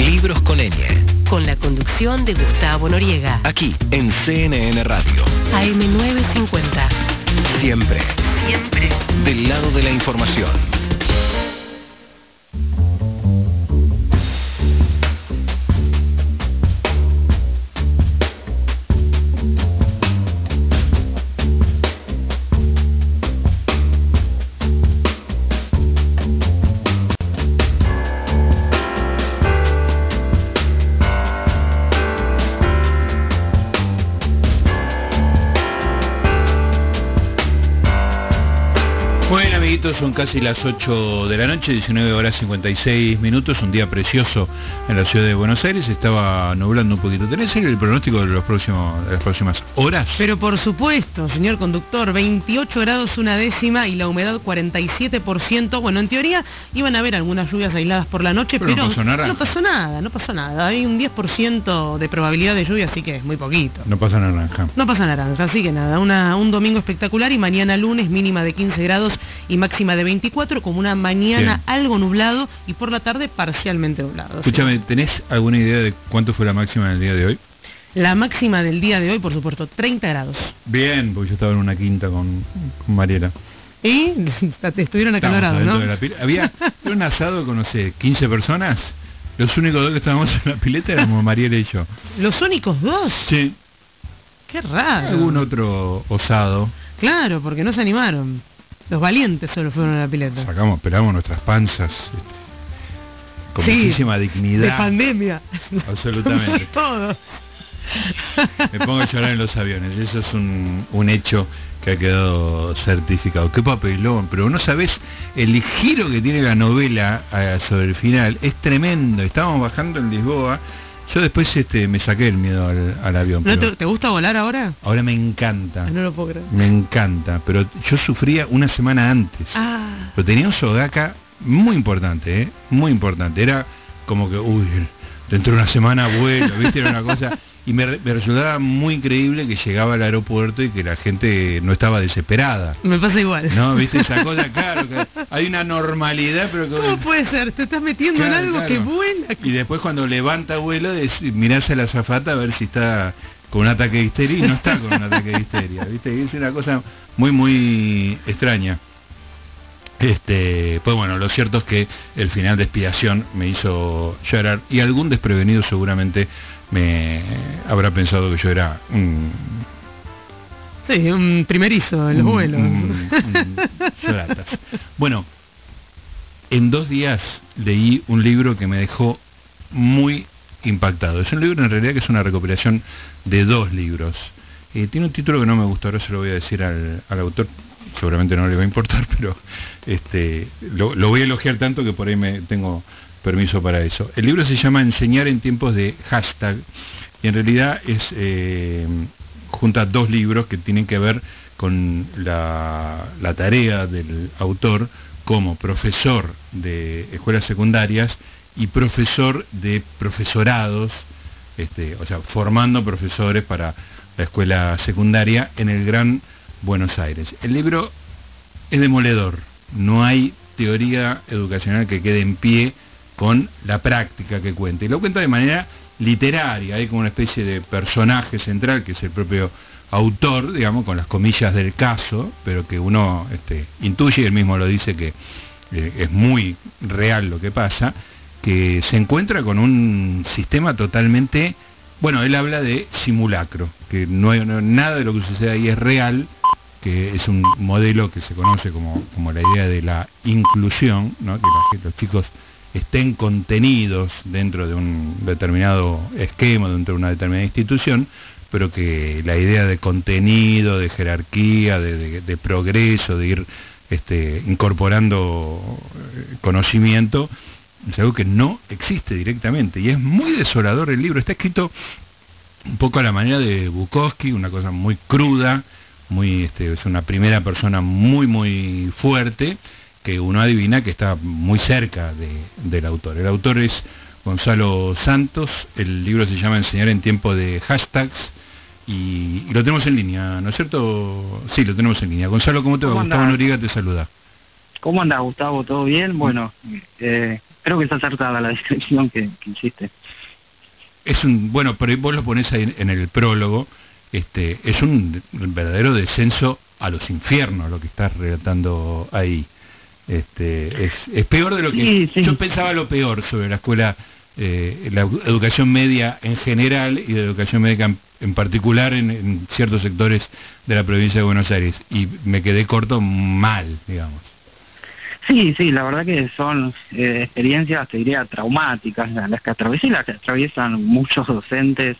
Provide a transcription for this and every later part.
Libros con ñ. Con la conducción de Gustavo Noriega. Aquí en CNN Radio. AM950. Siempre. Siempre. Del lado de la información. Casi las 8 de la noche, 19 horas 56 minutos, un día precioso en la ciudad de Buenos Aires, estaba nublando un poquito. ¿Tenés el pronóstico de, los próximos, de las próximas horas? Pero por supuesto, señor conductor, 28 grados una décima y la humedad 47%. Bueno, en teoría iban a haber algunas lluvias aisladas por la noche, Pero pero, no pasó nada. no pasó nada, no pasó nada. Hay un 10% de probabilidad de lluvia, así que es muy poquito. No pasa naranja. No pasa naranja, así que nada, una, un domingo espectacular y mañana lunes mínima de 15 grados y máxima de 24, como una mañana Bien. algo nublado y por la tarde parcialmente nublado. Escúchame, ¿tenés alguna idea de cuánto fue la máxima en el día de hoy? La máxima del día de hoy, por supuesto, 30 grados. Bien, porque yo estaba en una quinta con, con Mariela. Y estuvieron acalorados, ¿no? Había un asado con, no sé, 15 personas. Los únicos dos que estábamos en la pileta éramos Mariela y yo. Los únicos dos. Sí, Qué raro. algún otro osado. Claro, porque no se animaron. Los valientes solo fueron a la pileta. Sacamos, esperamos nuestras panzas este, con Sí, muchísima De dignidad. pandemia. Absolutamente. Todo. Me pongo a llorar en los aviones. Eso es un, un hecho que ha quedado certificado. Qué papelón, pero no sabes el giro que tiene la novela eh, sobre el final. Es tremendo. Estábamos bajando en Lisboa. Yo después este, me saqué el miedo al, al avión. ¿No pero te, te gusta volar ahora? ahora me encanta. No lo puedo creer. Me encanta. Pero yo sufría una semana antes. Ah, Pero tenía un sogaca muy importante, ¿eh? Muy importante. Era como que, uy, dentro de una semana vuelo, ¿viste? Era una cosa... Y me, re- me resultaba muy increíble que llegaba al aeropuerto y que la gente no estaba desesperada. me pasa igual. ¿No? ¿Viste esa cosa? Claro, que hay una normalidad, pero que... ¿Cómo puede ser? Te estás metiendo Claro, en algo claro. que vuela. Y después cuando levanta vuelo, mirás a la azafata a ver si está con un ataque de histeria y no está con un ataque de histeria, ¿viste? Es una cosa muy, muy extraña. Este, pues bueno, lo cierto es que el final de expiación me hizo llorar y algún desprevenido seguramente me habrá pensado que yo era un, Sí, un primerizo en los vuelos. Bueno, en dos días leí un libro que me dejó muy impactado. Es un libro en realidad que es una recopilación de dos libros. Eh, tiene un título que no me gustó, ahora se lo voy a decir al, al autor, seguramente no le va a importar, pero este lo, lo voy a elogiar tanto que por ahí me tengo permiso para eso. El libro se llama Enseñar en tiempos de hashtag y en realidad es eh, junta dos libros que tienen que ver con la, tarea del autor como profesor de escuelas secundarias y profesor de profesorados, este, o sea, formando profesores para la escuela secundaria en el Gran Buenos Aires. El libro es demoledor, no hay teoría educacional que quede en pie con la práctica que cuenta. Y lo cuenta de manera literaria, hay como una especie de personaje central que es el propio autor, digamos, con las comillas del caso, pero que uno este, intuye, y él mismo lo dice que eh, es muy real lo que pasa, que se encuentra con un sistema totalmente, bueno, él habla de simulacro, que no hay no- nada de lo que sucede ahí es real, que es un modelo que se conoce como, como la idea de la inclusión, ¿no? que, los chicos estén contenidos dentro de un determinado esquema, dentro de una determinada institución, pero que la idea de contenido, de jerarquía, de, de- de progreso, de ir este, incorporando eh, conocimiento, es algo que no existe directamente. Y es muy desolador el libro. Está escrito un poco a la manera de Bukowski, una cosa muy cruda, muy este, es una primera persona muy, muy fuerte, que uno adivina que está muy cerca de, del autor. El autor es Gonzalo Santos, el libro se llama Enseñar en tiempo de hashtags, y, y lo tenemos en línea, ¿no es cierto? Sí, lo tenemos en línea. Gonzalo, ¿cómo te va? ¿Cómo Gustavo andás? Noriega te saluda. ¿Cómo anda Gustavo? ¿Todo bien? Bueno, eh, creo que es acertada la descripción que, que hiciste. Es un, bueno, pero vos lo pones ahí en el prólogo, este, es un verdadero descenso a los infiernos lo que estás relatando ahí. Este, es, es peor de lo que Sí, sí. yo pensaba lo peor sobre la escuela, eh, la edu- educación media en general y la educación médica en, en particular en, en ciertos sectores de la provincia de Buenos Aires y me quedé corto mal, digamos. Sí, sí, la verdad que son eh, experiencias, te diría, traumáticas, la- las que atravesé y las que atraviesan muchos docentes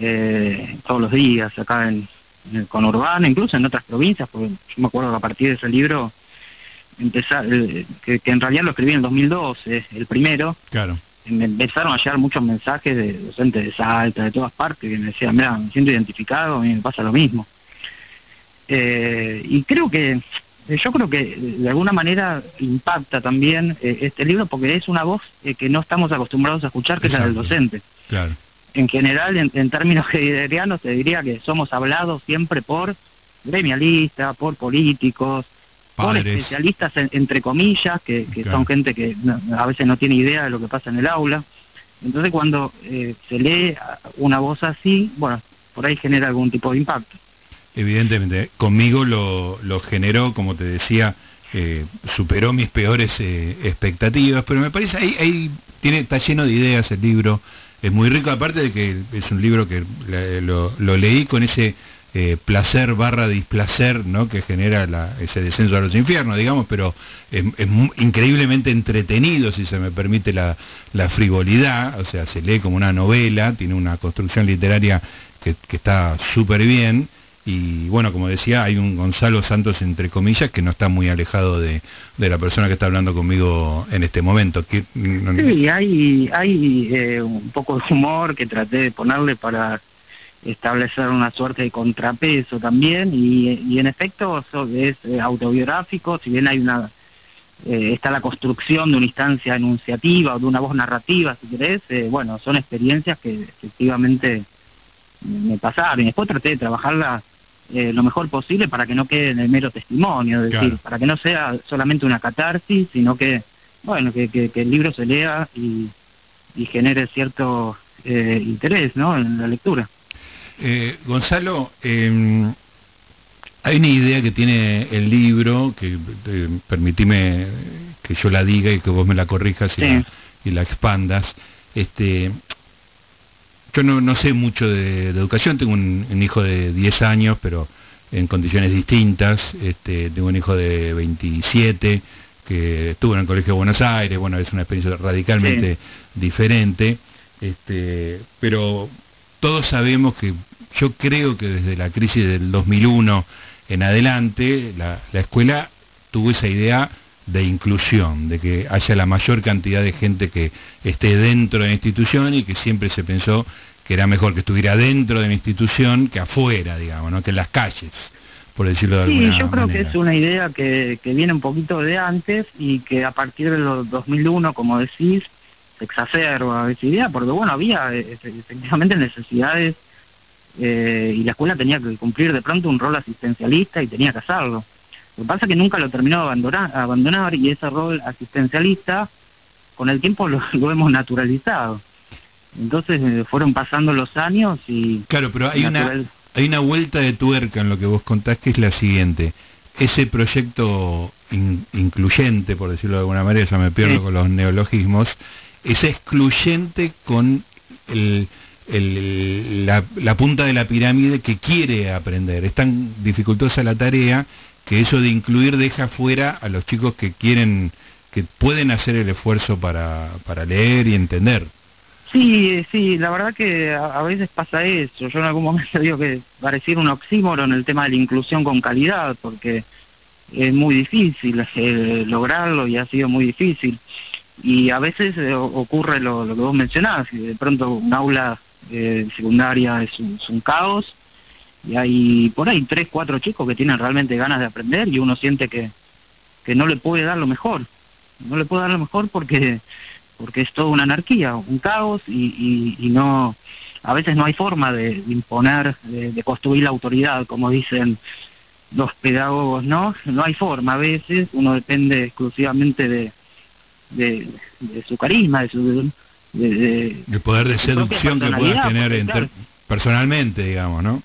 eh, todos los días acá en, en el conurbano, incluso en otras provincias, porque yo me acuerdo que a partir de ese libro, empezar, eh, que, que en realidad lo escribí en el 2012, el primero, Claro. me empezaron a llegar muchos mensajes de docentes de Salta, de todas partes, que me decían, mira, me siento identificado, a mí me pasa lo mismo. Eh, y creo que, yo creo que de alguna manera impacta también eh, este libro porque es una voz eh, que no estamos acostumbrados a escuchar, que es la del docente. Claro. En general, en, en términos heideggerianos, te diría que somos hablados siempre por gremialistas, por políticos, por especialistas, en- entre comillas, que, son gente que a veces no tiene idea de lo que pasa en el aula. Entonces, cuando eh, se lee una voz así, bueno, por ahí genera algún tipo de impacto. Evidentemente, conmigo lo, lo generó, como te decía, eh, superó mis peores eh, expectativas, pero me parece ahí, ahí tiene, está lleno de ideas el libro, es muy rico, aparte de que es un libro que lo, lo leí con ese eh, placer barra displacer ¿no? que genera la- ese descenso a los infiernos, digamos, pero es, increíblemente entretenido, si se me permite la, la frivolidad, o sea, se lee como una novela, tiene una construcción literaria que, está súper bien, y bueno, como decía, hay un Gonzalo Santos, entre comillas, que no está muy alejado de, de la persona que está hablando conmigo en este momento. Sí, hay, hay eh, un poco de humor que traté de ponerle para establecer una suerte de contrapeso también y, y en efecto so- es eh, autobiográfico, si bien hay una eh, está la construcción de una instancia enunciativa o de una voz narrativa, si querés, eh, bueno, son experiencias que efectivamente me pasaron y después traté de trabajarla eh, lo mejor posible para que no quede en el mero testimonio, es decir, para que no sea solamente una catarsis, sino que, bueno, que, que, que el libro se lea y, y genere cierto eh, interés, ¿no?, en la lectura. Eh, Gonzalo, eh, hay una idea que tiene el libro, que eh, permitime que yo la diga y que vos me la corrijas y, la, y la expandas. Este, yo no, no sé mucho de, de educación, tengo un, un hijo de 10 años, pero en condiciones distintas. Este, tengo un hijo de 27 que estuvo en el Colegio de Buenos Aires, bueno, es una experiencia radicalmente diferente. Este, pero todos sabemos que yo creo que desde la crisis del 2001 en adelante la, la escuela tuvo esa idea de inclusión, de que haya la mayor cantidad de gente que esté dentro de la institución y que siempre se pensó que era mejor que estuviera dentro de la institución que afuera, digamos, ¿no? que en las calles, por decirlo de Sí, alguna yo creo que manera. es una idea que, que viene un poquito de antes y que a partir de los 2001, como decís, exacerba esa idea, porque bueno, había eh, efe- efectivamente necesidades eh, y la escuela tenía que cumplir de pronto un rol asistencialista y tenía que hacerlo. Lo que pasa es que nunca lo terminó de abandonar, abandonar y ese rol asistencialista con el tiempo lo, lo hemos naturalizado. Entonces eh, fueron pasando los años y... Claro, pero hay una, hay una vuelta de tuerca en lo que vos contás que es la siguiente. Ese proyecto in- incluyente, por decirlo de alguna manera, ya me pierdo Sí. con los neologismos, es excluyente con el, la, la punta de la pirámide que quiere aprender. Es tan dificultosa la tarea que eso de incluir deja fuera a los chicos que quieren, que pueden hacer el esfuerzo para, para leer y entender. Sí, sí, la verdad que a, a veces pasa eso. Yo en algún momento digo que pareciera un oxímoron el tema de la inclusión con calidad, porque es muy difícil eh, lograrlo y ha sido muy difícil. Y a veces eh, ocurre lo, lo que vos mencionás, que de pronto un aula eh, secundaria es un, es un caos y hay por ahí tres, cuatro chicos que tienen realmente ganas de aprender y uno siente que, que no le puede dar lo mejor. No le puede dar lo mejor porque porque es toda una anarquía, un caos y, y, no a veces no hay forma de, de imponer, de, de construir la autoridad, como dicen los pedagogos no, no hay forma a veces, uno depende exclusivamente de, de, de su carisma, de su... De, de- El poder de seducción que personalidad, tener personalmente, digamos, ¿no?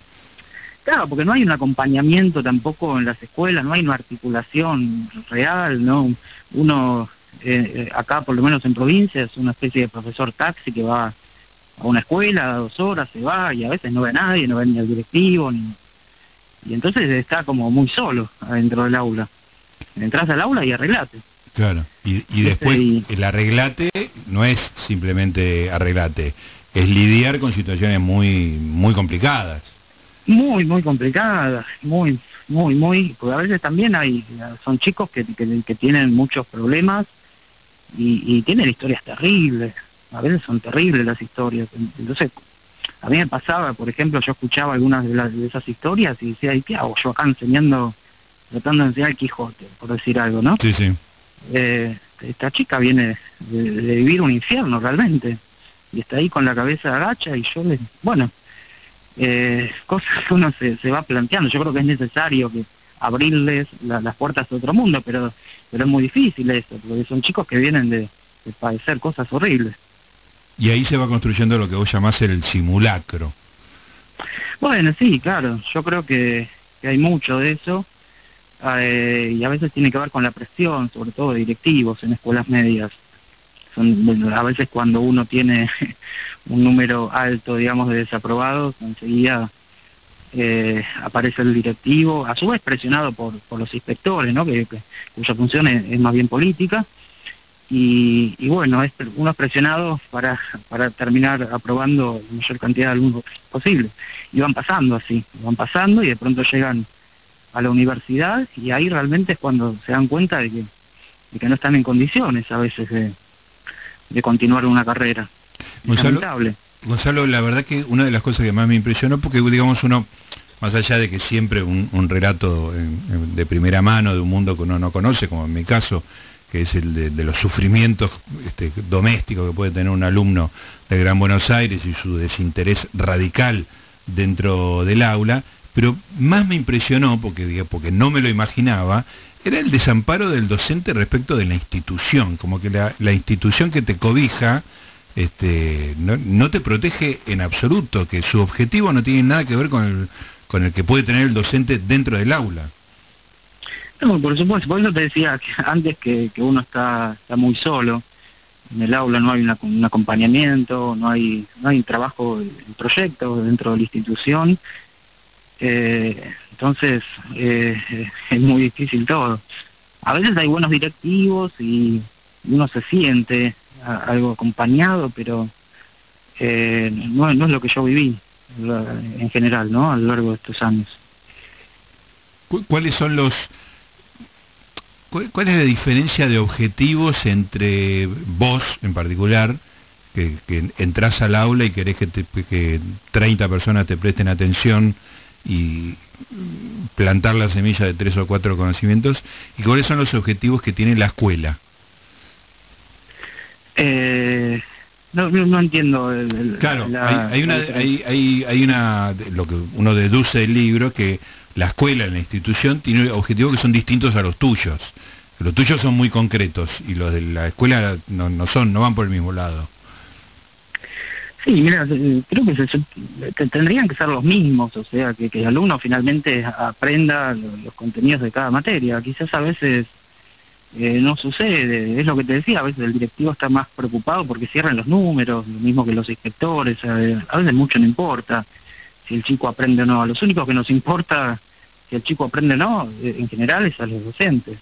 Claro, porque no hay un acompañamiento tampoco en las escuelas, no hay una articulación real, ¿no? Uno, eh, eh, acá por lo menos en provincia, es una especie de profesor taxi que va a una escuela, dos horas, se va y a veces no ve a nadie, no ve ni al directivo, ni... y entonces está como muy solo adentro del aula. Entras al aula y arreglate. Claro. Y, y Este, después el arreglate no es simplemente arreglate, es lidiar con situaciones muy muy complicadas. Muy, muy complicada, muy, muy, muy, porque a veces también hay, son chicos que, que, que tienen muchos problemas y, y tienen historias terribles, a veces son terribles las historias, entonces a mí me pasaba, por ejemplo, yo escuchaba algunas de, las, de esas historias y decía, ¿y qué hago yo acá enseñando, tratando de enseñar el Quijote, por decir algo, ¿no? Sí, sí. Eh, esta chica viene de, de vivir un infierno realmente y está ahí con la cabeza agacha y yo le bueno eh, cosas que uno se, se va planteando yo creo que es necesario que abrirles la- las puertas a otro mundo pero pero es muy difícil eso porque son chicos que vienen de, de padecer cosas horribles Y ahí se va construyendo lo que vos llamás el simulacro. Bueno, sí, claro. Yo creo que, que hay mucho de eso. Eh, y a veces tiene que ver con la presión, sobre todo de directivos en escuelas medias. Son, bueno, a veces cuando uno tiene un número alto, digamos, de desaprobados, enseguida eh, aparece el directivo, a su vez presionado por, por los inspectores, ¿no? que, que- cuya función es, es más bien política. Y, y bueno, es, uno es presionado para, para terminar aprobando la mayor cantidad de alumnos posible y van pasando así, van pasando y de pronto llegan a la universidad y ahí realmente es cuando se dan cuenta de que, de que no están en condiciones a veces de, de continuar una carrera. Es Gonzalo, lamentable. Gonzalo, la verdad que una de las cosas que más me impresionó, porque digamos uno, más allá de que siempre un, un relato en- en- de primera mano de un mundo que uno no conoce, como en mi caso, que es el de, de los sufrimientos este, domésticos que puede tener un alumno del Gran Buenos Aires y su desinterés radical dentro del aula, pero más me impresionó, porque, porque no me lo imaginaba, era el desamparo del docente respecto de la institución, como que la, la institución que te cobija este, no, no te protege en absoluto, que su objetivo no tiene nada que ver con el, con el que puede tener el docente dentro del aula. No, por supuesto, por eso te decía que antes que, que uno está, está muy solo, en el aula no hay una- un acompañamiento, no hay, no hay trabajo en proyectos dentro de la institución, eh, entonces eh, es muy difícil todo. A veces hay buenos directivos y uno se siente algo acompañado, pero eh, no, no es lo que yo viví en general, ¿no? A lo largo de estos años. ¿Cu- ¿Cuáles son los... cu- ¿Cuál es la diferencia de objetivos entre vos en particular, que, que entras al aula y querés que, te, que 30 personas te presten atención y plantar la semilla de tres o cuatro conocimientos, y cuáles son los objetivos que tiene la escuela? Eh, no, no, no entiendo. El, el- Claro, la- hay, hay una, hay, hay, hay una, lo que uno deduce del libro, que la escuela, la institución, tiene objetivos que son distintos a los tuyos. Los tuyos son muy concretos y los de la escuela no, no son, no van por el mismo lado. Sí, mira, eh, creo que, se, tendrían que ser los mismos, o sea, que, el alumno finalmente aprenda lo- los contenidos de cada materia. Quizás a veces eh, no sucede, es lo que te decía, a veces el directivo está más preocupado porque cierran los números, lo mismo que los inspectores, a veces mucho no importa si el chico aprende o no, a los únicos que nos importa si el chico aprende o no, eh, en general es a los docentes.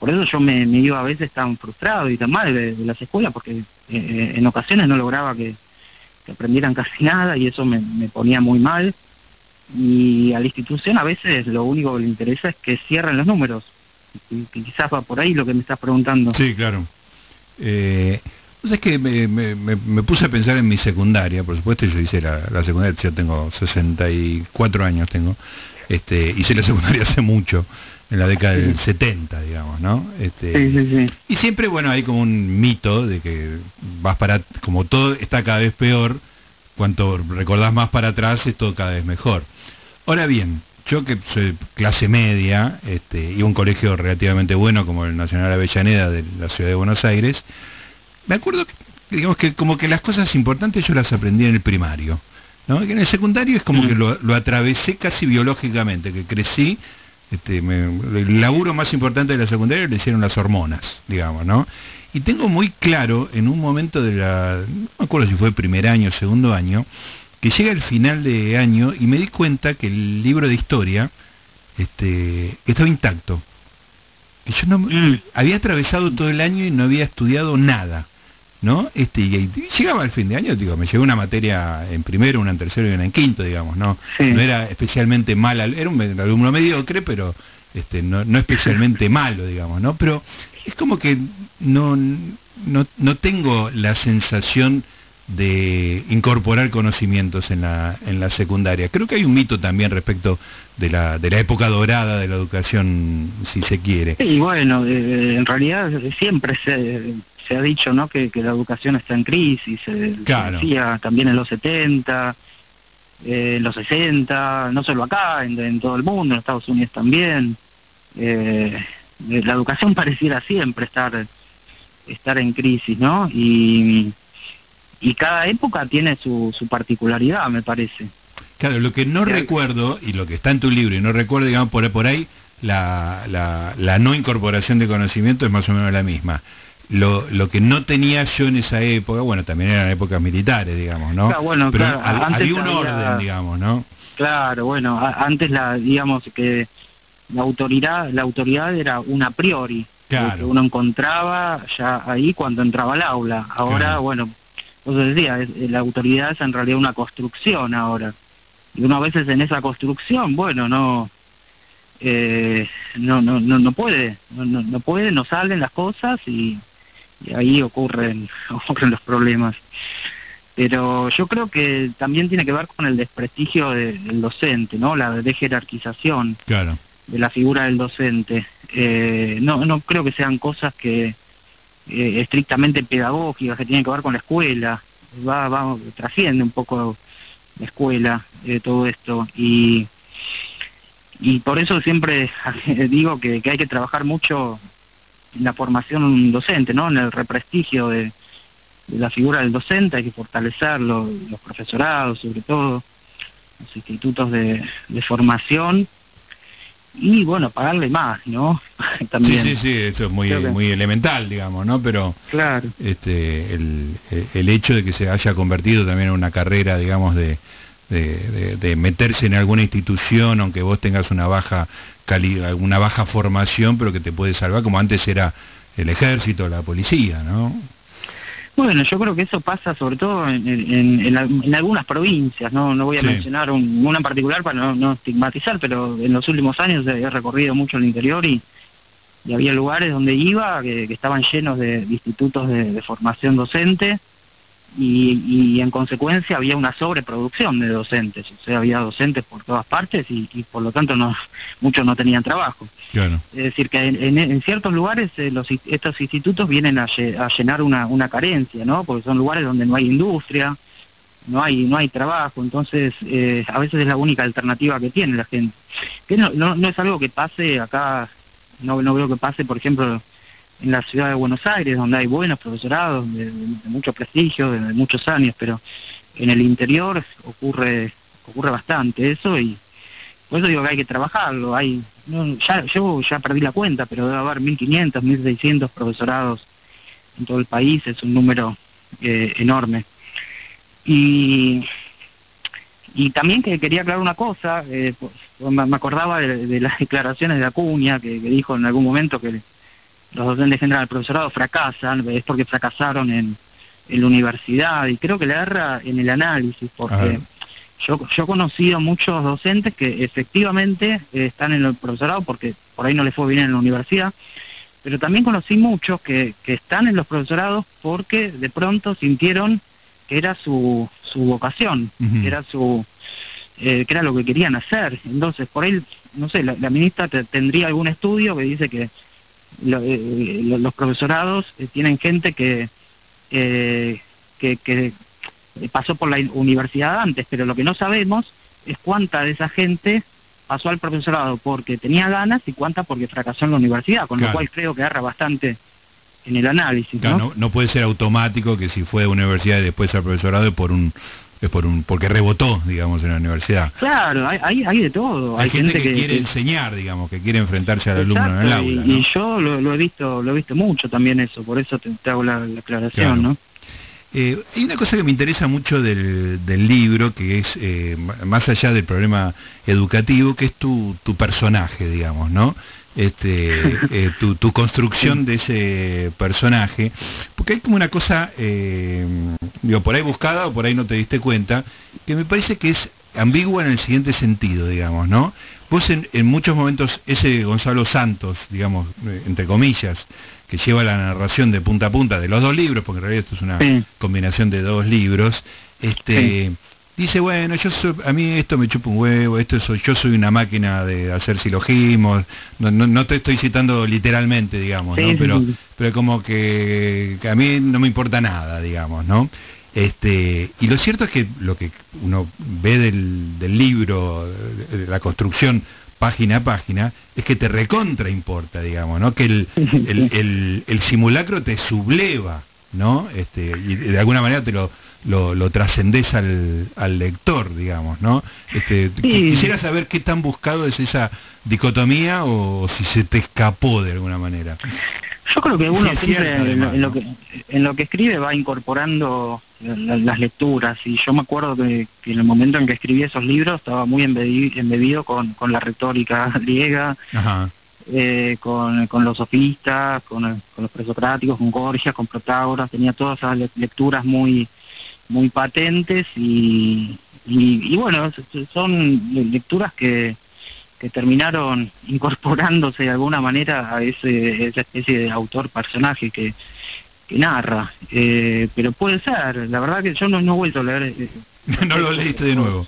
Por eso yo me, iba a veces tan frustrado y tan mal de, las escuelas, porque en ocasiones no lograba que, que aprendieran casi nada y eso me, me ponía muy mal. Y a la institución a veces lo único que le interesa es que cierren los números. Y, que quizás va por ahí lo que me estás preguntando. Sí, claro. Eh, pues es que me, me, me- puse a pensar en mi secundaria, por supuesto yo hice la, la secundaria, yo tengo 64 años tengo, este, hice la secundaria hace mucho, en la década del 70, digamos, ¿no? Este, Sí, sí, sí. Y siempre, bueno, hay como un mito de que vas para, como todo está cada vez peor, cuanto recordás más para atrás es todo cada vez mejor. Ahora bien, yo que soy clase media, este, y un colegio relativamente bueno como el Nacional Avellaneda de la ciudad de Buenos Aires, me acuerdo que, digamos que como que las cosas importantes yo las aprendí en el primario, ¿no? Que en el secundario es como que lo, lo atravesé casi biológicamente, que crecí, este, me- el laburo más importante de la secundaria le hicieron las hormonas, digamos, ¿no? Y tengo muy claro en un momento de la, no me acuerdo si fue primer año, segundo año, que llega el final de año y me di cuenta que el libro de historia este, estaba intacto. Que yo no Mm. había atravesado todo el año y no había estudiado nada, ¿no? Este y, y llegaba al fin de año, digo, me llegó una materia en primero, una en tercero y una en quinto, digamos, ¿no? Sí. No era especialmente mala, era un alumno mediocre, pero este no, no especialmente malo, digamos, ¿no? Pero es como que no no no tengo la sensación de incorporar conocimientos en la en la secundaria. Creo que hay un mito también respecto de la de la época dorada de la educación, si se quiere. Y bueno, eh, en realidad siempre se, se ha dicho ¿no? que, que la educación está en crisis, eh, se Claro. decía también en los 70, eh, en los 60, no solo acá, en, en todo el mundo, en Estados Unidos también. Eh, eh, la educación pareciera siempre estar estar en crisis, ¿no? Y, y cada época tiene su, su particularidad, me parece. Claro, lo que no Sí. recuerdo, y lo que está en tu libro, y no recuerdo, digamos, por, por ahí, la, la, la no incorporación de conocimiento es más o menos la misma. Lo, lo que no tenía yo en esa época, bueno, también eran épocas militares, digamos, ¿no? Claro, bueno, Pero claro, antes había un había- orden, digamos, ¿no? Claro, bueno, a- antes la, digamos que la autoridad, la autoridad era una a priori, Claro. que uno encontraba ya ahí cuando entraba al aula. Ahora, Claro. bueno, vos decías, es- la autoridad es en realidad una construcción ahora. Y uno a veces en esa construcción, bueno, no, eh, no, no, no, no puede, no, no, no puede, no salen las cosas y, y ahí ocurren, ocurren los problemas. Pero yo creo que también tiene que ver con el desprestigio de- del docente, ¿no? La dejerarquización Claro. de la figura del docente. Eh, no, no creo que sean cosas que eh, estrictamente pedagógicas, que tienen que ver con la escuela. Va, va, trasciende un poco la escuela, eh, todo esto. Y, y por eso siempre digo que, que hay que trabajar mucho la formación docente, ¿no? En el represtigio de, de la figura del docente, hay que fortalecerlo, los profesorados sobre todo, los institutos de, de formación y bueno, pagarle más, ¿no? También. Sí, sí, sí, eso es muy, que- muy elemental, digamos, ¿no? Pero Claro. este, el, el hecho de que se haya convertido también en una carrera, digamos, de, de, de- de meterse en alguna institución, aunque vos tengas una baja cali una baja formación, pero que te puede salvar, como antes era el ejército, la policía, ¿no? Bueno, yo creo que eso pasa sobre todo en, en, en algunas provincias, no no voy a Sí. mencionar un- una en particular para no, no estigmatizar, pero en los últimos años he recorrido mucho el interior y, y había lugares donde iba que, que estaban llenos de, de institutos de, de formación docente y, y en consecuencia había una sobreproducción de docentes, o sea, había docentes por todas partes y, y por lo tanto no muchos no tenían trabajo. Claro. Es decir, que en, en- ciertos lugares eh, los, estos institutos vienen a llenar una, una carencia, ¿no? Porque son lugares donde no hay industria, no hay no hay trabajo, entonces eh, a veces es la única alternativa que tiene la gente. Que no, no, no es algo que pase acá, no, no veo que pase, por ejemplo, en la ciudad de Buenos Aires, donde hay buenos profesorados de, mucho prestigio, de, muchos años, pero en el interior ocurre ocurre bastante eso y por eso digo que hay que trabajarlo. Hay, no, ya, yo ya perdí la cuenta, pero debe haber 1.500, 1.600 profesorados en todo el país, es un número eh, enorme. Y, y también que quería aclarar una cosa, eh, pues, me acordaba de, las declaraciones de Acuña, que dijo en algún momento que los docentes general del profesorado fracasan, es porque fracasaron en, en la universidad, y creo que le erra en el análisis, porque yo, yo he conocido muchos docentes que efectivamente eh, están en el profesorado porque por ahí no les fue bien en la universidad, pero también conocí muchos que, que están en los profesorados porque de pronto sintieron que era su, su vocación, que era su eh, que era lo que querían hacer. Entonces, por ahí, no sé, la, la ministra te- tendría algún estudio que dice que lo- eh, lo- los profesorados eh, tienen gente que, eh, que, que pasó por la universidad antes, pero lo que no sabemos es cuánta de esa gente pasó al profesorado porque tenía ganas y cuántas porque fracasó en la universidad, con Claro. lo cual creo que agarra bastante en el análisis, Claro, ¿no? no, no puede ser automático que si fue de universidad y después al profesorado es por un es por un porque rebotó, digamos, en la universidad. Claro, hay, hay, hay de todo. Hay, gente, que, que quiere que- enseñar, digamos, que quiere enfrentarse al alumno en el aula. y, ¿no? y yo lo, lo he visto lo he visto mucho también eso, por eso te, te hago la, la aclaración, Claro. ¿no? Eh, hay una cosa que me interesa mucho del, del libro, que es eh, más allá del problema educativo, que es tu, tu personaje, digamos, ¿no? Este, eh, tu, tu construcción de ese personaje, porque hay como una cosa, eh, digo, por ahí buscada o por ahí no te diste cuenta, que me parece que es ambigua en el siguiente sentido, digamos, ¿no? Vos en, en muchos momentos, ese Gonzalo Santos, digamos, eh, entre comillas, que lleva la narración de punta a punta de los dos libros, porque en realidad esto es una Sí. combinación de dos libros, este dice, bueno, yo soy, a mí esto me chupa un huevo, esto soy, yo soy una máquina de hacer silogismos, no, no, no te estoy citando literalmente, digamos, ¿no? sí, Pero, sí. pero como que, que a mí no me importa nada, digamos, ¿no? Este, y lo cierto es que lo que uno ve del, del libro, de de la construcción página a página, es que te recontra importa, digamos, ¿no? Que el, el, el, el simulacro te subleva, ¿no? Este, y de alguna manera te lo, lo, lo trascendés al, al lector, digamos, ¿no? Este, Sí. Quisiera saber qué tan buscado es esa dicotomía o si se te escapó de alguna manera. Yo creo que uno Sí, siempre cierto, en, lo- además, en lo que en lo que escribe va incorporando la- las lecturas y yo me acuerdo que, que en el momento en que escribí esos libros estaba muy embebido, con, con la retórica griega, Ajá. eh, con, con los sofistas, con, con los presocráticos, con Gorgias, con Protágoras, tenía todas esas le- lecturas muy muy patentes y, y, y bueno, son le- lecturas que, que terminaron incorporándose de alguna manera a ese, esa especie de autor-personaje que, que narra. Eh, pero puede ser, la verdad que yo no, no he vuelto a leer. eh, no lo leíste de nuevo.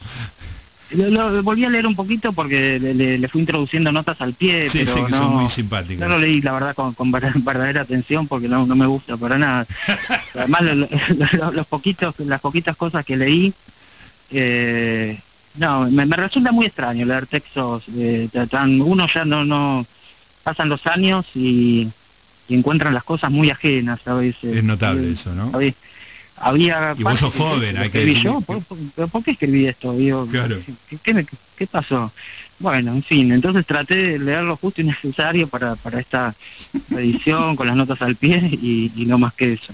Lo, lo volví a leer un poquito porque le, le- le fui introduciendo notas al pie, Sí, sí, pero que no, son muy simpáticos. no lo leí, la verdad, con, con ver- verdadera atención porque no, no me gusta para nada. Además, lo- lo- lo- los poquitos, las poquitas cosas que leí, eh, no, me, me resulta muy extraño leer textos. eh, tan, uno ya no, no pasan los años y, y encuentran las cosas muy ajenas a veces. Es notable eso, ¿no? Había Y vos sos joven, que hay que escribí decir yo. ¿Por, por- por qué escribí esto? Digo, Claro. ¿qué, qué, me- qué pasó? Bueno, en fin, entonces traté de leer lo justo y necesario para, para esta edición, con las notas al pie y, y no más que eso.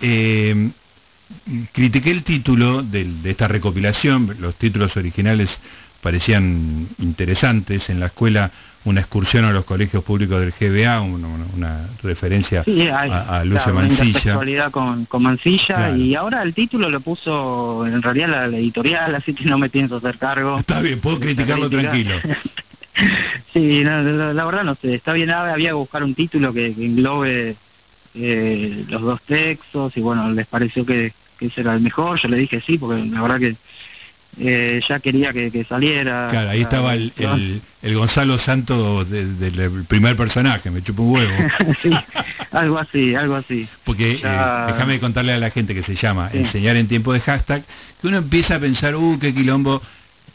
Eh, critiqué el título del- de esta recopilación, los títulos originales parecían interesantes, en la escuela una excursión a los colegios públicos del GBA, una, una- referencia Sí, hay, a, a Lucio claro, Mancilla. con, con Mancilla Claro. y ahora el título lo puso en realidad la, la editorial, así que no me pienso hacer cargo. Está bien, puedo criticarlo tranquilo. sí, no, la, la verdad no sé, está bien, ah, había que buscar un título que, que englobe eh, los dos textos y bueno, les pareció que, que ese era el mejor, yo le dije sí, porque la verdad que eh, ya quería que, que saliera. Claro, ahí estaba el, el, el Gonzalo Santos de- del primer personaje, me chupa un huevo. sí, algo así, algo así. Porque eh, déjame contarle a la gente que se llama Sí. Enseñar en tiempo de hashtag, que uno empieza a pensar, uh, qué quilombo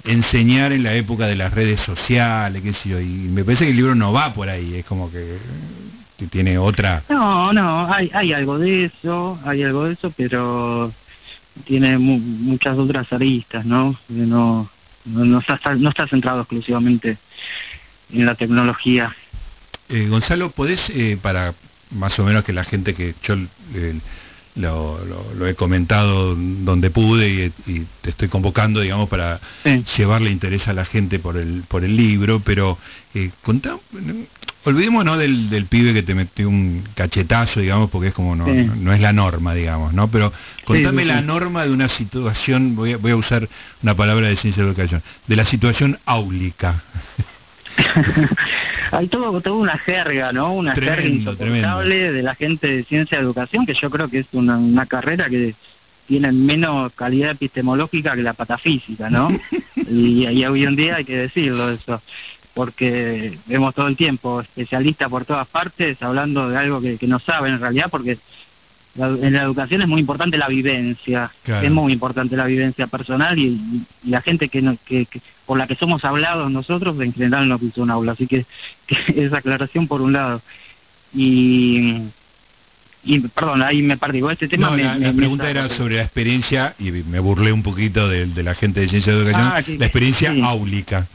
enseñar en la época de las redes sociales, qué sé yo, y me parece que el libro no va por ahí, es como que, que tiene otra... No, no, hay, hay algo de eso, hay algo de eso, pero tiene mu- muchas otras aristas, ¿no? No, no, no está, no está centrado exclusivamente en la tecnología. Eh, Gonzalo, ¿podés, eh, para más o menos que la gente que yo eh, lo, lo- lo he comentado donde pude y, y te estoy convocando, digamos, para Sí. llevarle interés a la gente por el por el libro, pero eh, contá, olvidémonos del, del pibe que te metió un cachetazo, digamos, porque es como no, Sí. no, no es la norma, digamos, ¿no? Pero contame sí, la norma de una situación, voy a, voy a usar una palabra de ciencia de educación, de la situación áulica. Hay todo, toda una jerga, ¿no? Una jerga Tremendo, insoportable de la gente de ciencia de educación, que yo creo que es una, una carrera que tiene menos calidad epistemológica que la patafísica, ¿no? y, y hoy en día hay que decirlo eso, porque vemos todo el tiempo especialistas por todas partes hablando de algo que, que no saben en realidad, porque la- en la educación es muy importante la vivencia, Claro. es muy importante la vivencia personal y, y la gente que, no- que, que- por la que somos hablados nosotros en general no piso un aula, así que, que esa aclaración por un lado. Y, y perdón, ahí me perdí, este tema No, me- la, me- la me pregunta era sobre la experiencia, y me burlé un poquito de, de la gente de Ciencia de Educación, Ah, sí, la experiencia sí. áulica.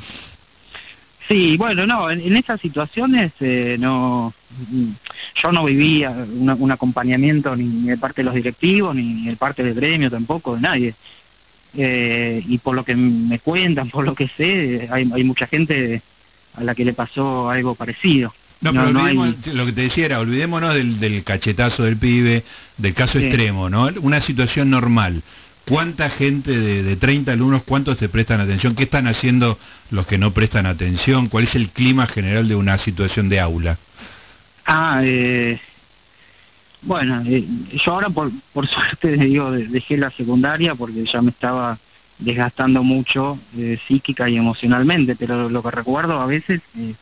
Sí, bueno, no, en, en esas situaciones eh, no, mm, yo no vivía una- un acompañamiento ni, ni de parte de los directivos, ni, ni de parte del gremio tampoco, de nadie. Eh, y por lo que me cuentan, por lo que sé, hay, hay mucha gente a la que le pasó algo parecido. No, No, pero no hay- lo que te decía era, olvidémonos del, del cachetazo del pibe, del caso Sí. extremo, ¿no? Una situación normal. ¿Cuánta gente de, de 30 alumnos, cuántos te prestan atención? ¿Qué están haciendo los que no prestan atención? ¿Cuál es el clima general de una situación de aula? Ah, eh, bueno, eh, yo ahora por, por suerte digo, de- dejé la secundaria porque ya me estaba desgastando mucho eh, psíquica y emocionalmente, pero lo que recuerdo a veces eh,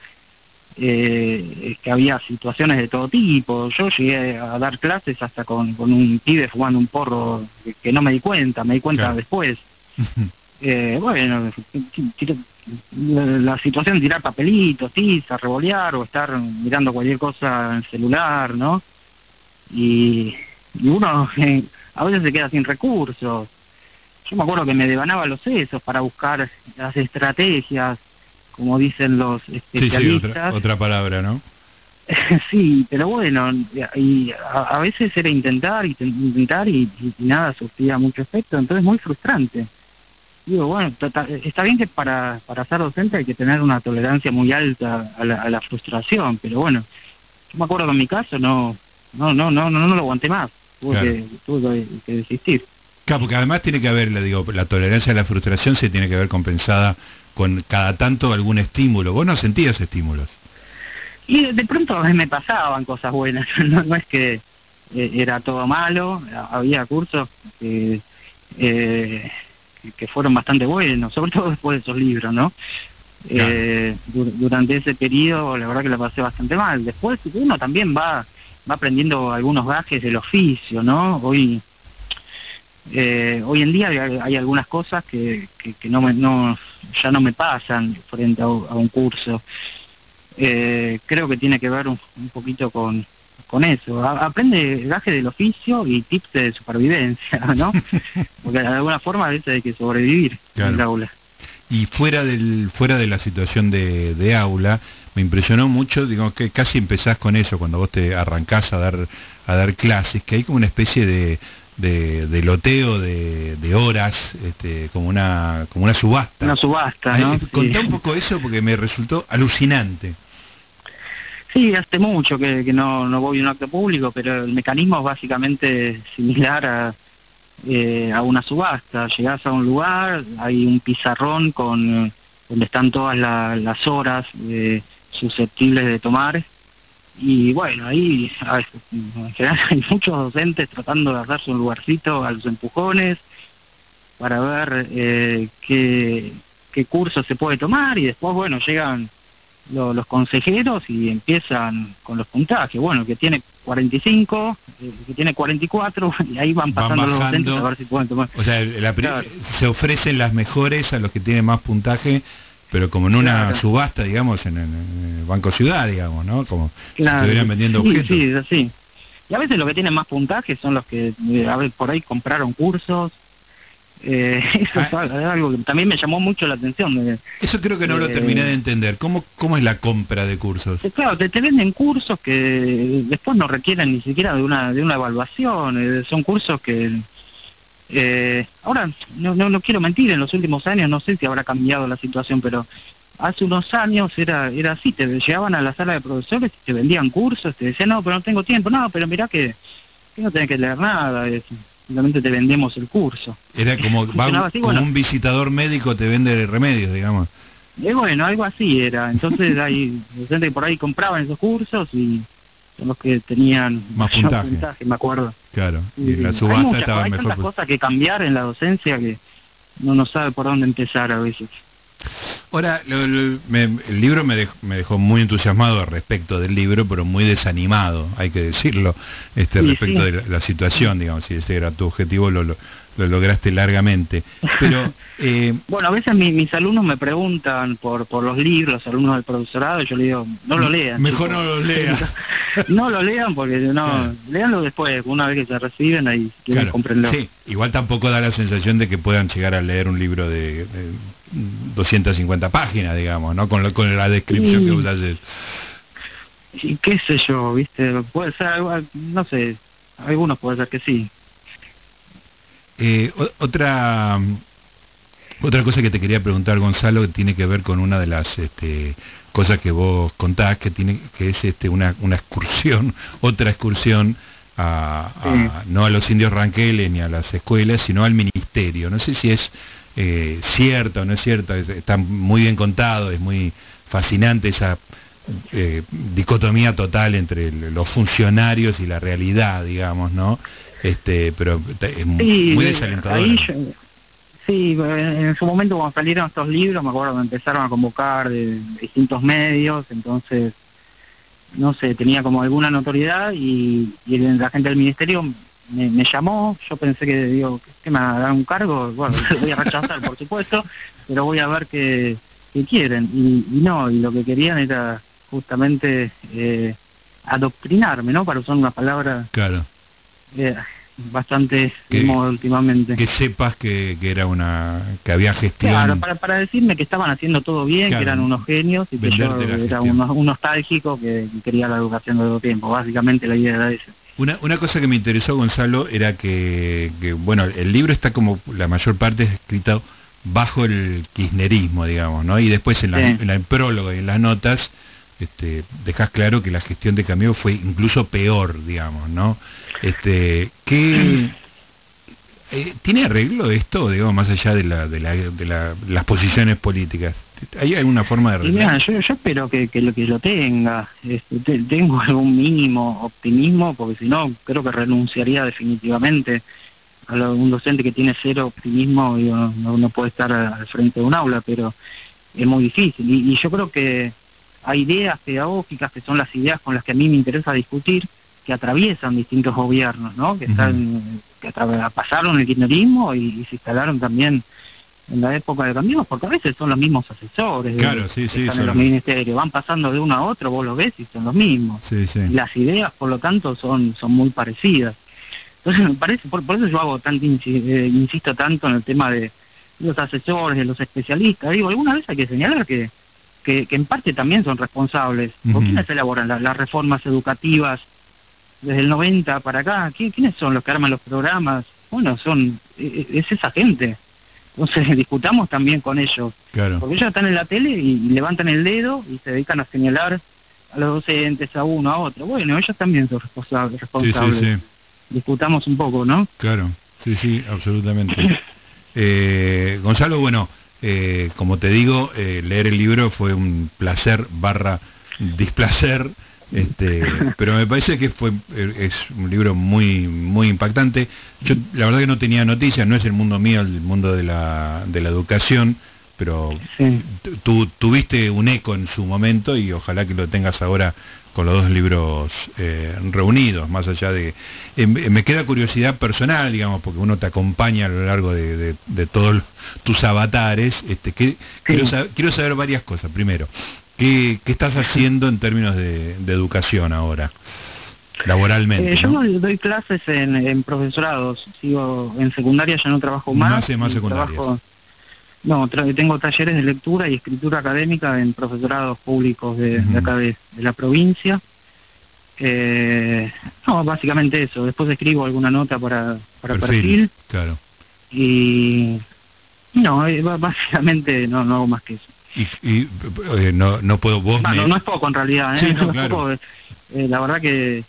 eh, que había situaciones de todo tipo. Yo llegué a dar clases hasta con, con un pibe fumando un porro que, que no me di cuenta, me di cuenta Claro. después. Eh, bueno, la, la situación tirar papelitos, tiza, revolear o estar mirando cualquier cosa en el celular, ¿no? Y, y uno eh, a veces se queda sin recursos. Yo me acuerdo que me devanaba los sesos para buscar las estrategias, como dicen los Sí, sí, especialistas. otra, otra palabra, ¿no? Sí, pero bueno, y a, a veces era intentar y intentar y, y nada surtía mucho efecto, entonces muy frustrante. Digo, bueno, está bien que para, para ser docente hay que tener una tolerancia muy alta a la, a la frustración, pero bueno, yo me acuerdo que en mi caso no no no no no, no lo aguanté más, tuve, Claro. que, tuve que, que desistir. Claro, porque además tiene que haber, le digo, la tolerancia a la frustración se tiene que ver compensada con cada tanto algún estímulo. Vos no sentías estímulos. Y de, pronto me pasaban cosas buenas, no, no es que eh, era todo malo, había cursos que, eh, que- fueron bastante buenos, sobre todo después de esos libros, ¿no? Claro. Eh, dur- durante ese periodo la verdad que la pasé bastante mal. Después uno también va, va aprendiendo algunos gajes del oficio, ¿no? Hoy eh, hoy en día hay, hay algunas cosas que, que, que no me, no, ya no me pasan frente a, un- a un curso. Eh, creo que tiene que ver un, un poquito con, con eso. A- aprende gaje del oficio y tips de supervivencia, ¿no? Porque de alguna forma a veces hay que sobrevivir Claro. en el aula. Y fuera del fuera de la situación de, de aula, me impresionó mucho, digo que casi empezás con eso cuando vos te arrancás a dar a dar clases, que hay como una especie de de, de loteo de, de horas, este, como una como una subasta. Una subasta, ¿no? Sí. Contá un poco eso porque me resultó alucinante. Sí, hace mucho que, que no, no voy a un acto público, pero el mecanismo es básicamente similar a, eh, a una subasta. Llegás a un lugar, hay un pizarrón con eh, donde están todas la- las horas eh, susceptibles de tomar. Y bueno, ahí a veces, en general hay muchos docentes tratando de hacerse un lugarcito a los empujones para ver eh, qué, qué curso se puede tomar y después, bueno, llegan lo- los consejeros y empiezan con los puntajes. Bueno, el que tiene 45, el que tiene 44, y ahí van Van pasando los docentes a ver si pueden tomar. O sea, la Claro. se ofrecen las mejores a los que tienen más puntaje, pero como en una Claro. subasta, digamos, en, el Banco Ciudad, digamos, ¿no? Como si Claro. estuvieran vendiendo sí, objetos. Sí, así. Y a veces los que tienen más puntajes son los que eh, a ver, por ahí compraron cursos. Eh, eso es Ah. algo- es algo que también me llamó mucho la atención. de- Eso creo que no lo Eh, terminé de entender. ¿Cómo, ¿Cómo es la compra de cursos? claro, te, te venden cursos que después no requieren ni siquiera de una de una evaluación. eh, son cursos que eh, ahora no, no no quiero mentir. En los últimos años no sé si habrá cambiado la situación, pero hace unos años era era así. Te llegaban a la sala de profesores y te vendían cursos. Te decían no, pero no tengo tiempo. No, pero mirá que, que no tenés que leer nada. es- simplemente te vendemos el curso. Era como, va un, Funcionaba así, como bueno. un visitador médico te vende remedios, digamos. Y bueno, algo así era. Entonces hay docentes que por ahí compraban esos cursos y los que tenían Más puntaje. me acuerdo. Claro. Y la hay subasta muchas- estaba hay mejor. cosas que cambiar en la docencia que uno no sabe por dónde empezar a veces. Ahora, lo- lo- me- el libro me dejó, me dejó muy entusiasmado respecto del libro, pero muy desanimado, hay que decirlo, este Sí, respecto sí. de la, la situación, digamos, si ese era tu objetivo, lo, lo, lo lograste largamente. Pero, eh, Bueno, a veces mi- mis alumnos me preguntan por, por los libros, los alumnos del profesorado, y yo le digo, no lo lean. Mejor no lo lean. no lo lean porque no, Claro. leanlo después, una vez que se reciben, ahí quieren claro, comprenderlo. sí, igual tampoco da la sensación de que puedan llegar a leer un libro de, de 250 páginas, digamos, ¿no? Con, lo- con la descripción Sí. que vos haces. Y qué sé yo, viste, puede ser no sé, algunos puede ser que sí. Eh, otra otra cosa que te quería preguntar Gonzalo que tiene que ver con una de las este, cosas que vos contás que tiene que es este una, una excursión otra excursión a, a- no a los indios ranqueles ni a las escuelas sino al ministerio. No sé si es eh, cierta o no es cierta es- está muy bien contado es muy fascinante esa eh, dicotomía total entre los funcionarios y la realidad digamos no este pero es Sí, muy desalentador ahí yo- sí, en su momento cuando salieron estos libros, me acuerdo que me empezaron a convocar de distintos medios, entonces, no sé, tenía como alguna notoriedad y, la gente del ministerio me, me llamó, yo pensé que, digo, ¿qué me va a dar un cargo? Bueno, voy a rechazar, por supuesto, pero voy a ver qué, qué quieren. Y, y no, y lo que querían era justamente eh, adoctrinarme, ¿no? Para usar una palabra claro eh, bastante Que- últimamente. que sepas que, que era una que había gestión Claro, para, para decirme que estaban haciendo todo bien, Claro. que eran unos genios y que yo era un, un nostálgico que quería la educación de todo tiempo. Básicamente la idea era esa. Una, una cosa que me interesó, Gonzalo, era que, que, bueno, el libro está como, la mayor parte es escrito bajo el kirchnerismo, digamos, ¿no? Y después en, la, Sí. en la- el prólogo y en las notas este, dejas claro que la gestión de Camilo fue incluso peor, digamos, ¿no? Este, ¿qué, eh, ¿Tiene arreglo esto, digamos, más allá de, la, de, la, de la- las posiciones políticas? ¿Hay alguna forma de mira, arreglar? yo, yo espero que, que lo que lo tenga. Este, te- tengo algún mínimo optimismo, porque si no, creo que renunciaría definitivamente a lo- un docente que tiene cero optimismo. digo, no, no puede estar al frente de un aula, pero es muy difícil. Y, y yo creo que hay ideas pedagógicas que son las ideas con las que a mí me interesa discutir, que atraviesan distintos gobiernos, ¿no? Que están que pasaron el kirchnerismo y, y se instalaron también en la época de Cambiemos, porque a veces son los mismos asesores de- Claro, sí, que sí, están en son- los ministerios, van pasando de uno a otro, vos lo ves y son los mismos. Sí, sí. Las ideas, por lo tanto, son, son muy parecidas. Entonces, me parece, por, por eso yo hago tanto, eh, insisto tanto en el tema de los asesores, de los especialistas. Digo, alguna vez hay que señalar que, que, que en parte también son responsables. ¿Por Ujú. quiénes elaboran la- las reformas educativas desde el 90 para acá? ¿Qui- ¿Quiénes son los que arman los programas? Bueno, son eh, es esa gente. Entonces, discutamos también con ellos. Claro. Porque ellos están en la tele y levantan el dedo y se dedican a señalar a los docentes, a uno, a otro. Bueno, ellos también son responsables. Sí, responsables. sí, sí. Discutamos un poco, ¿no? Claro, sí, sí, absolutamente. Eh, Gonzalo, bueno, eh, como te digo, eh, leer el libro fue un placer barra displacer, este, pero me parece que fue eh, es un libro muy muy impactante. Yo la verdad que no tenía noticias, no es el mundo mío, el mundo de la, de la educación, pero Sí. tú tuviste un eco en su momento y ojalá que lo tengas ahora con los dos libros eh, reunidos, más allá de... eh, me queda curiosidad personal, digamos, porque uno te acompaña a lo largo de, de- de todos tus avatares. Este, que, quiero, saber, quiero saber varias cosas. Primero, ¿qué, qué estás haciendo en términos de, de educación ahora? Laboralmente. Eh, yo ¿no? doy- clases en, en profesorados. Sigo en secundaria, ya no trabajo No más. hace más secundaria. trabajo- no, tra- tengo talleres de lectura y escritura académica en profesorados públicos de, acá de, de la provincia. Eh, no, básicamente eso. Después escribo alguna nota para, para perfil. Claro. y no, eh, básicamente no, no hago más que eso. Y, y, eh, no, no puedo vos... Bueno, me- no es poco en realidad, ¿eh? Sí, no, claro. poco. Eh, la verdad que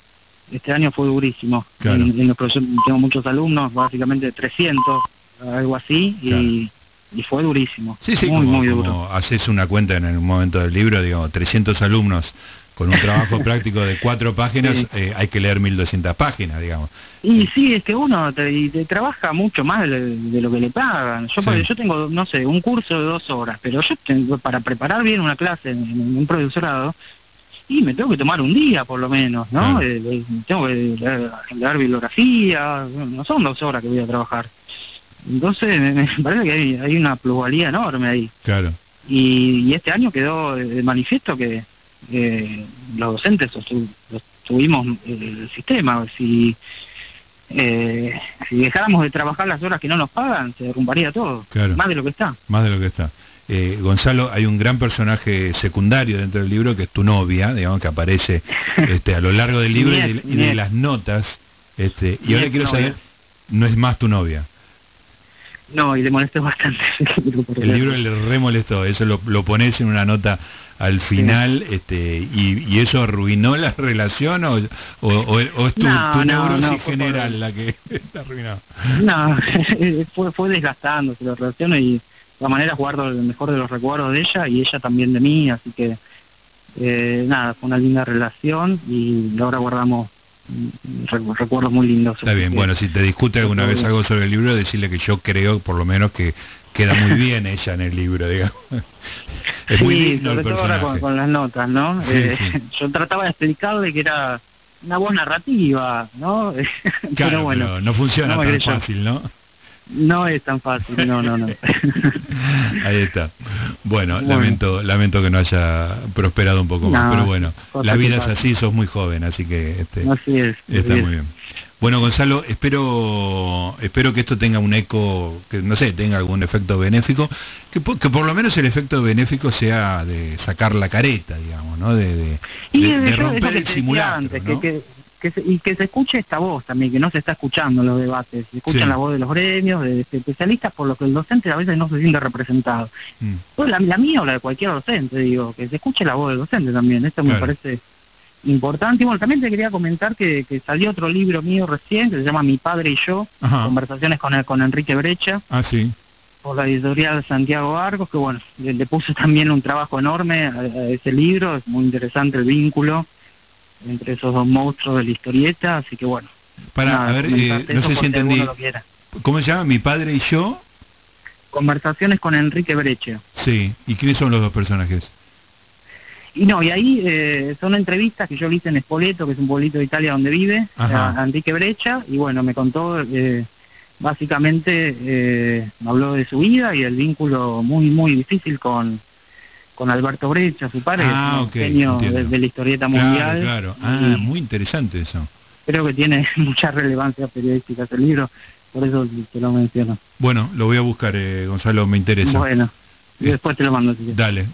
este año fue durísimo. Claro. En, en los tengo muchos alumnos, básicamente 300, algo así, y, y fue durísimo. Sí, sí, muy, como, muy como duro. haces una cuenta en el momento del libro, digo, 300 alumnos con un trabajo práctico de cuatro páginas Sí. eh, hay que leer 1200 páginas, digamos. Y sí, es que uno te, te trabaja mucho más de, de lo que le pagan. Yo, Sí. yo tengo, no sé, un curso de dos horas, pero yo tengo, para preparar bien una clase en, en un profesorado, y me tengo que tomar un día por lo menos, ¿no? Eh, eh, tengo que leer, leer bibliografía, no son dos horas que voy a trabajar. Entonces me, me parece que hay, hay una plusvalía enorme ahí. Claro. Y, y este año quedó de manifiesto que eh, los docentes sostuvimos eh, el sistema. Si, eh, si dejáramos de trabajar las horas que no nos pagan, se derrumbaría todo, Claro. más de lo que está. Más de lo que está. Eh, Gonzalo, hay un gran personaje secundario dentro del libro que es tu novia, digamos, que aparece este, a lo largo del libro y de, y las notas. Este, y ahora quiero novia. saber, no es más tu novia. No, y le molesté bastante. El libro le re molestó, eso lo, lo pones en una nota al final, este, y, y eso arruinó la relación o, o, o- o es tu, No, tu no, neurosis no, fue por- general la que está arruinada. No, fue, fue desgastándose la relación y de todas maneras guardo el mejor de los recuerdos de ella y ella también de mí, así que eh, nada, fue una linda relación y ahora guardamos recuerdos muy lindos. Está bien, bueno, si te discute alguna vez algo sobre el libro, decirle que yo creo, por lo menos, que queda muy bien ella en el libro, digamos. Es muy sí, el sobre todo ahora con, con las notas, ¿no? Sí, Eh, sí. Yo trataba de explicarle que era una voz narrativa, ¿no? Claro, pero bueno, pero no funciona no tan fácil, ¿no? no es tan fácil, no, no, no. Ahí está. Bueno, Bueno. lamento lamento que no haya prosperado un poco más, pero bueno, la vida es así, sos muy joven, así que este, Así es. está es. muy bien. Bueno, Gonzalo, espero espero que esto tenga un eco, que no sé, tenga algún efecto benéfico, que, po- que por lo menos el efecto benéfico sea de sacar la careta, digamos, ¿no? De, de, romper el simulacro, antes, ¿no? que, que, que se, y que se escuche esta voz también, que no se está escuchando en los debates, se escuchan Sí. la voz de los gremios, de, de especialistas, por lo que el docente a veces no se siente representado. Mm. Pues la, la mía o la de cualquier docente, digo, que se escuche la voz del docente también, esto me parece importante. Y bueno, también te quería comentar que, que salió otro libro mío recién, que se llama Mi Padre y Yo, Ajá. conversaciones con, el- con Enrique Brecha, Ah, sí. por la editorial Santiago Argos, que bueno, le, le puso también un trabajo enorme a, a ese libro, es muy interesante el vínculo entre esos dos monstruos de la historieta, así que bueno. Para, nada, a ver, eh, no sé si entendí. ¿Cómo se llama? Mi padre y yo. Conversaciones con Enrique Brecha. Sí. ¿Y quiénes son los dos personajes? Y no, y ahí eh, son entrevistas que yo le hice en Spoleto, que es un pueblito de Italia donde vive, a Enrique Brecha, y bueno, me contó, eh, básicamente, eh, me habló de su vida y el vínculo muy, muy difícil con, con Alberto Brecha, su padre, Ah, un genio de, la historieta mundial. Claro, claro. Ah, y muy interesante eso. Creo que tiene mucha relevancia periodística ese libro, por eso te lo menciono. Bueno, lo voy a buscar, eh, Gonzalo, me interesa. Bueno, y Eh, después te lo mando. si. Dale,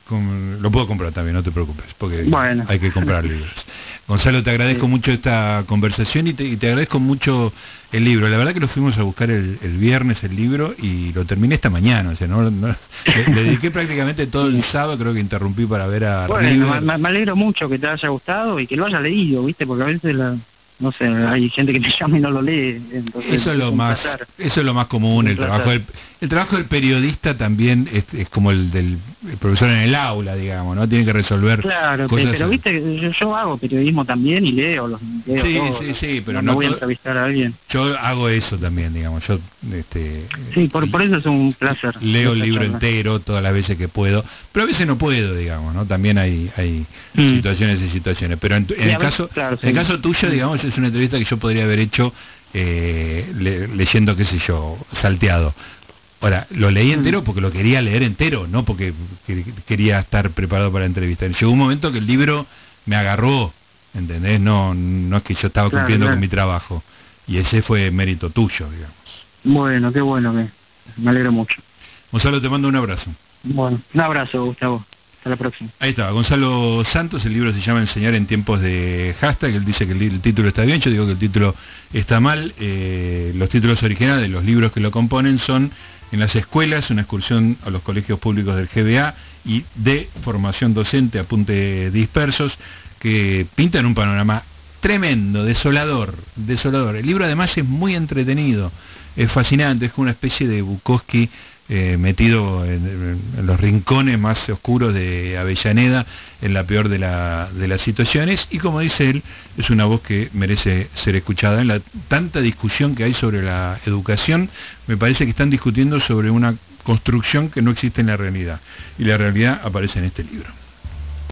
lo puedo comprar también, no te preocupes, porque Bueno. hay que comprar libros. Gonzalo, te agradezco Sí. mucho esta conversación y te, y te agradezco mucho el libro. La verdad que lo fuimos a buscar el, el viernes el libro y lo terminé esta mañana. O sea, no, no- le, le dediqué prácticamente todo el sábado, creo que interrumpí para ver a Bueno, me, me alegro mucho que te haya gustado y que lo haya leído, ¿viste? Porque a veces, la, no sé, hay gente que me llama y no lo lee. Entonces Eso es lo más, placer. eso es lo más común. El trabajo, del. El trabajo del periodista también es, es como el del el profesor en el aula, digamos, ¿no? Tiene que resolver Claro, cosas. pero viste, que yo, yo hago periodismo también y leo los leo Sí, todo, sí, sí, pero no, no voy a entrevistar a alguien. Yo hago eso también, digamos. Yo, este, Sí, por, por eso es un placer. leo el libro charla. entero todas las veces que puedo, pero a veces no puedo, digamos, ¿no? También hay, hay Mm. situaciones y situaciones. Pero en, el caso, claro, en el caso tuyo, digamos, es una entrevista que yo podría haber hecho eh, le- leyendo, qué sé yo, salteado. Ahora, lo leí Mm. entero porque lo quería leer entero, no porque que- quería estar preparado para la entrevista. Llegó un momento que el libro me agarró, ¿entendés? No, no es que yo estaba Claro, cumpliendo claro. con mi trabajo. Y ese fue mérito tuyo, digamos. Bueno, qué bueno, que me alegro mucho. Gonzalo, te mando un abrazo. Bueno, un abrazo, Gustavo. Hasta la próxima. Ahí está, Gonzalo Santos, el libro se llama Enseñar en tiempos de hashtag, él dice que el, el título está bien, yo digo que el título está mal, eh, los títulos originales de los libros que lo componen son En las escuelas, una excursión a los colegios públicos del GBA y de formación docente, apunte dispersos, que pintan un panorama tremendo, desolador, desolador. El libro además es muy entretenido, es fascinante, es como una especie de Bukowski eh, metido en, los rincones más oscuros de Avellaneda, en la peor de, la, de las situaciones, y como dice él, es una voz que merece ser escuchada. En la tanta discusión que hay sobre la educación, me parece que están discutiendo sobre una construcción que no existe en la realidad, y la realidad aparece en este libro.